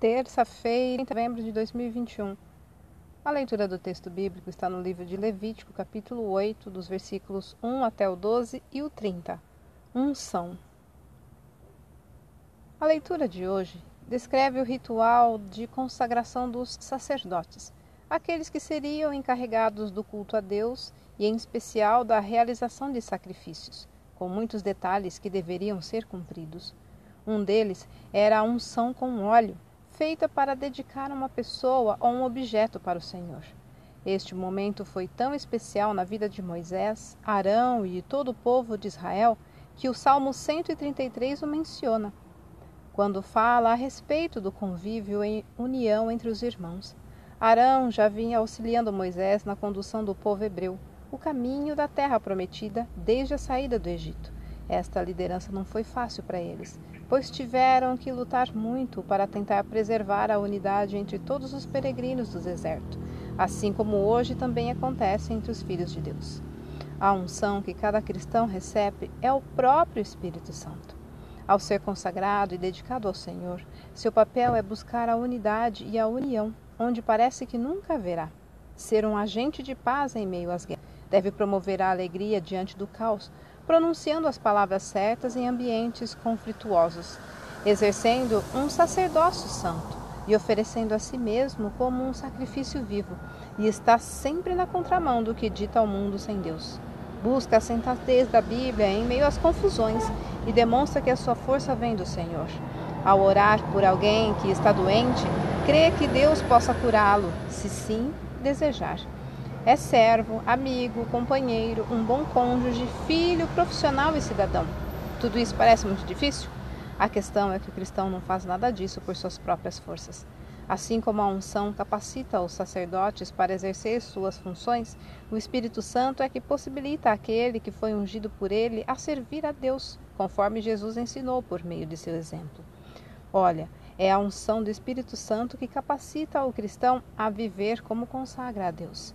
terça-feira, em novembro de 2021. A leitura do texto bíblico está no livro de Levítico, capítulo 8, dos versículos 1 até o 12 e o 30. Unção. A leitura de hoje descreve o ritual de consagração dos sacerdotes, aqueles que seriam encarregados do culto a Deus e, em especial, da realização de sacrifícios, com muitos detalhes que deveriam ser cumpridos. Um deles era a unção com óleo, feita para dedicar uma pessoa ou um objeto para o Senhor. Este momento foi tão especial na vida de Moisés, Arão e todo o povo de Israel que o Salmo 133 o menciona, quando fala a respeito do convívio em união entre os irmãos. Arão já vinha auxiliando Moisés na condução do povo hebreu, o caminho da terra prometida desde a saída do Egito. Esta liderança não foi fácil para eles, pois tiveram que lutar muito para tentar preservar a unidade entre todos os peregrinos do deserto, assim como hoje também acontece entre os filhos de Deus. A unção que cada cristão recebe é o próprio Espírito Santo. Ao ser consagrado e dedicado ao Senhor, seu papel é buscar a unidade e a união, onde parece que nunca haverá. Ser um agente de paz em meio às guerras. Deve promover a alegria diante do caos, pronunciando as palavras certas em ambientes conflituosos, exercendo um sacerdócio santo e oferecendo a si mesmo como um sacrifício vivo, e está sempre na contramão do que dita ao mundo sem Deus. Busca a sensatez da Bíblia em meio às confusões e demonstra que a sua força vem do Senhor. Ao orar por alguém que está doente, crê que Deus possa curá-lo, se sim desejar. É servo, amigo, companheiro, um bom cônjuge, filho, profissional e cidadão. Tudo isso parece muito difícil? A questão é que o cristão não faz nada disso por suas próprias forças. Assim como a unção capacita os sacerdotes para exercer suas funções, o Espírito Santo é que possibilita aquele que foi ungido por ele a servir a Deus, conforme Jesus ensinou por meio de seu exemplo. Olha, é a unção do Espírito Santo que capacita o cristão a viver como consagra a Deus.